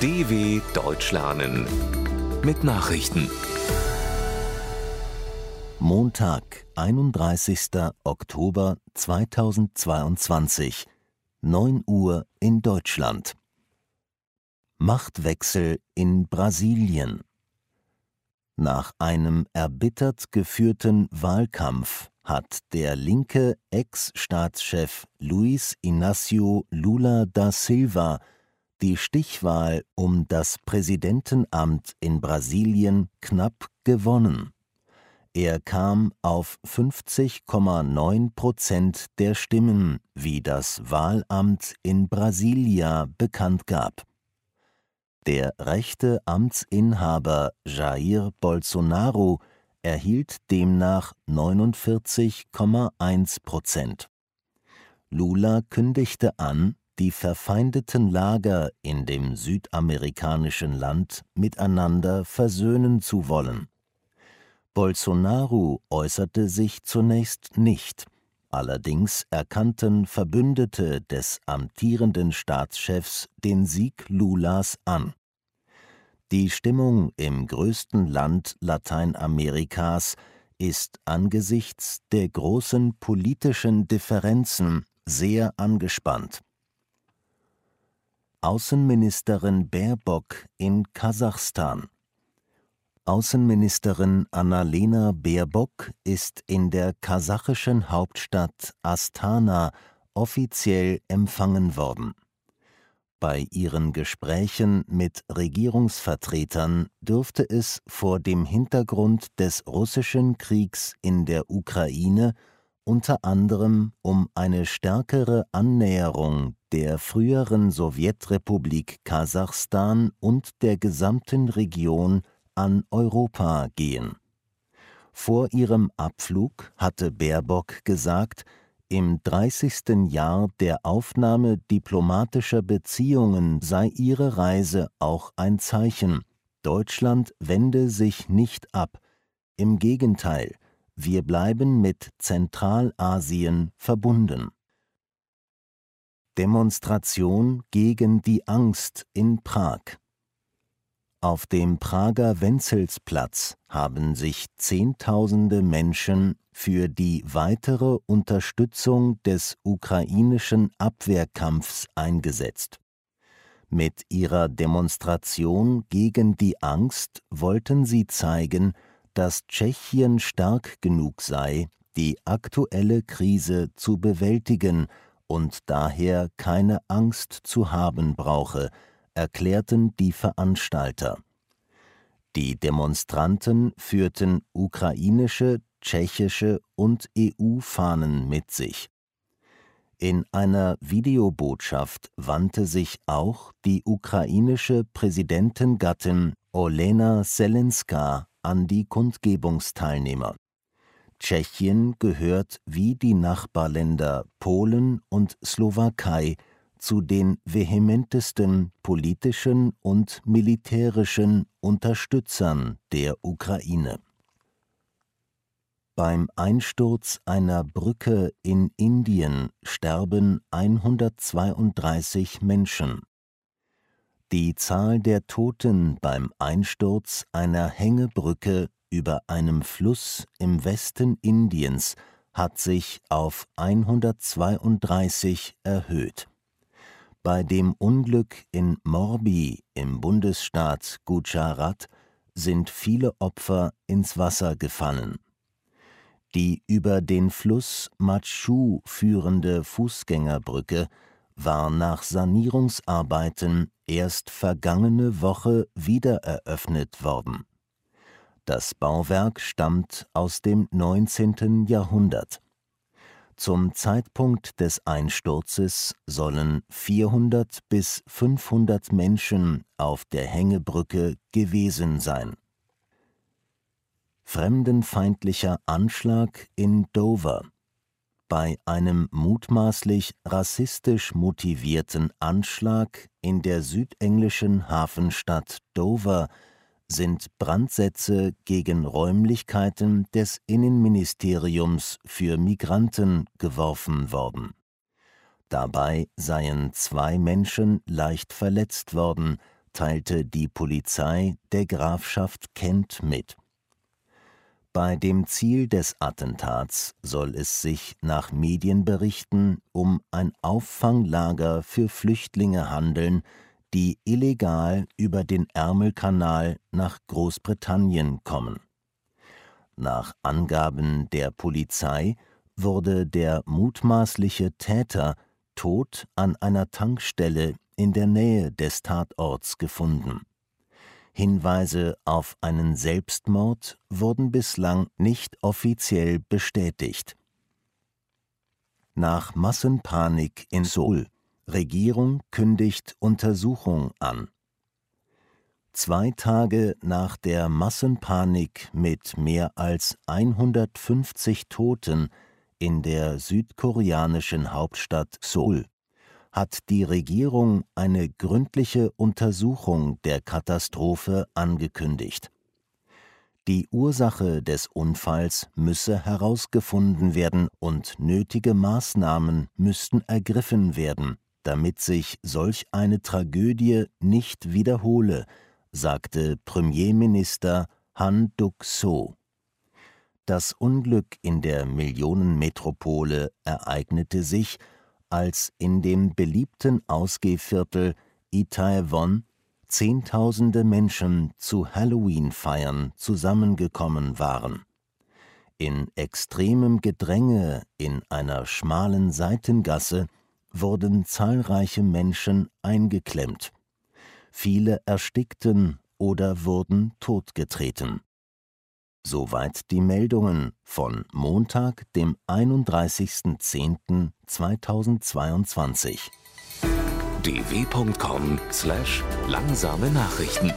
DW Deutsch lernen mit Nachrichten. Montag, 31. Oktober 2022, 9 Uhr in Deutschland. Machtwechsel in Brasilien. Nach einem erbittert geführten Wahlkampf hat der linke Ex-Staatschef Luiz Inácio Lula da Silva die Stichwahl um das Präsidentenamt in Brasilien knapp gewonnen. Er kam auf 50,9 Prozent der Stimmen, wie das Wahlamt in Brasilia bekannt gab. Der rechte Amtsinhaber Jair Bolsonaro erhielt demnach 49,1 Prozent. Lula kündigte an, die verfeindeten Lager in dem südamerikanischen Land miteinander versöhnen zu wollen. Bolsonaro äußerte sich zunächst nicht, allerdings erkannten Verbündete des amtierenden Staatschefs den Sieg Lulas an. Die Stimmung im größten Land Lateinamerikas ist angesichts der großen politischen Differenzen sehr angespannt. Außenministerin Baerbock in Kasachstan. Außenministerin Annalena Baerbock ist in der kasachischen Hauptstadt Astana offiziell empfangen worden. Bei ihren Gesprächen mit Regierungsvertretern dürfte es vor dem Hintergrund des russischen Kriegs in der Ukraine unter anderem um eine stärkere Annäherung der früheren Sowjetrepublik Kasachstan und der gesamten Region an Europa gehen. Vor ihrem Abflug hatte Baerbock gesagt, im 30. Jahr der Aufnahme diplomatischer Beziehungen sei ihre Reise auch ein Zeichen, Deutschland wende sich nicht ab, im Gegenteil, wir bleiben mit Zentralasien verbunden. Demonstration gegen die Angst in Prag. Auf dem Prager Wenzelsplatz haben sich Zehntausende Menschen für die weitere Unterstützung des ukrainischen Abwehrkampfs eingesetzt. Mit ihrer Demonstration gegen die Angst wollten sie zeigen, dass Tschechien stark genug sei, die aktuelle Krise zu bewältigen und daher keine Angst zu haben brauche, erklärten die Veranstalter. Die Demonstranten führten ukrainische, tschechische und EU-Fahnen mit sich. In einer Videobotschaft wandte sich auch die ukrainische Präsidentengattin Olena Selenska an die Kundgebungsteilnehmer. Tschechien gehört wie die Nachbarländer Polen und Slowakei zu den vehementesten politischen und militärischen Unterstützern der Ukraine. Beim Einsturz einer Brücke in Indien sterben 132 Menschen. Die Zahl der Toten beim Einsturz einer Hängebrücke über einem Fluss im Westen Indiens hat sich auf 132 erhöht. Bei dem Unglück in Morbi im Bundesstaat Gujarat sind viele Opfer ins Wasser gefallen. Die über den Fluss Matschu führende Fußgängerbrücke war nach Sanierungsarbeiten erst vergangene Woche wiedereröffnet worden. Das Bauwerk stammt aus dem 19. Jahrhundert. Zum Zeitpunkt des Einsturzes sollen 400 bis 500 Menschen auf der Hängebrücke gewesen sein. Fremdenfeindlicher Anschlag in Dover bei einem mutmaßlich rassistisch motivierten Anschlag in der südenglischen Hafenstadt Dover sind Brandsätze gegen Räumlichkeiten des Innenministeriums für Migranten geworfen worden. Dabei seien zwei Menschen leicht verletzt worden, teilte die Polizei der Grafschaft Kent mit. Bei dem Ziel des Attentats soll es sich nach Medienberichten um ein Auffanglager für Flüchtlinge handeln, die illegal über den Ärmelkanal nach Großbritannien kommen. Nach Angaben der Polizei wurde der mutmaßliche Täter tot an einer Tankstelle in der Nähe des Tatorts gefunden. Hinweise auf einen Selbstmord wurden bislang nicht offiziell bestätigt. Nach Massenpanik in Seoul Regierung kündigt Untersuchung an. Zwei Tage nach der Massenpanik mit mehr als 150 Toten in der südkoreanischen Hauptstadt Seoul hat die Regierung eine gründliche Untersuchung der Katastrophe angekündigt. Die Ursache des Unfalls müsse herausgefunden werden und nötige Maßnahmen müssten ergriffen werden, damit sich solch eine Tragödie nicht wiederhole, sagte Premierminister Han Duk-so. Das Unglück in der Millionenmetropole ereignete sich, als in dem beliebten Ausgehviertel Itaewon Zehntausende Menschen zu Halloween-Feiern zusammengekommen waren. In extremem Gedränge in einer schmalen Seitengasse wurden zahlreiche Menschen eingeklemmt. Viele erstickten oder wurden totgetreten. Soweit die Meldungen von Montag, dem 31.10.2022. dw.com/langsame Nachrichten